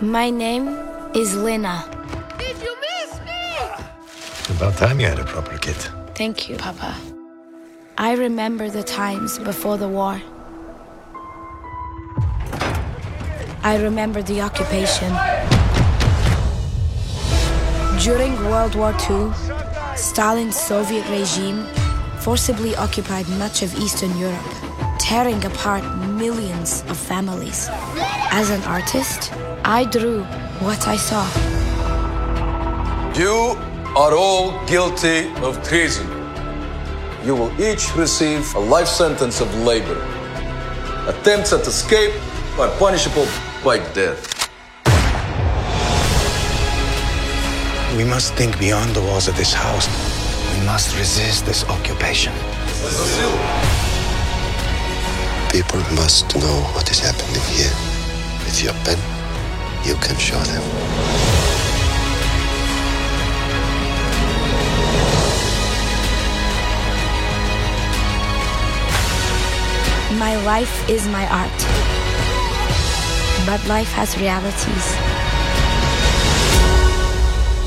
My name is Lina. Did you miss me? About time you had a proper kid. Thank you, Papa. I remember the times before the war. I remember the occupation. During World War II, Stalin's Soviet regime forcibly occupied much of Eastern Europe, tearing apart millions of families. As an artist, I drew what I saw. You are all guilty of treason. You will each receive a life sentence of labor. Attempts at escape are punishable by death. We must think beyond the walls of this house. We must resist this occupation. People must know what is happening here. With your pen, you can show them. My life is my art. But life has realities.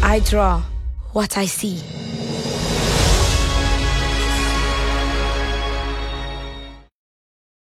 I draw what I see.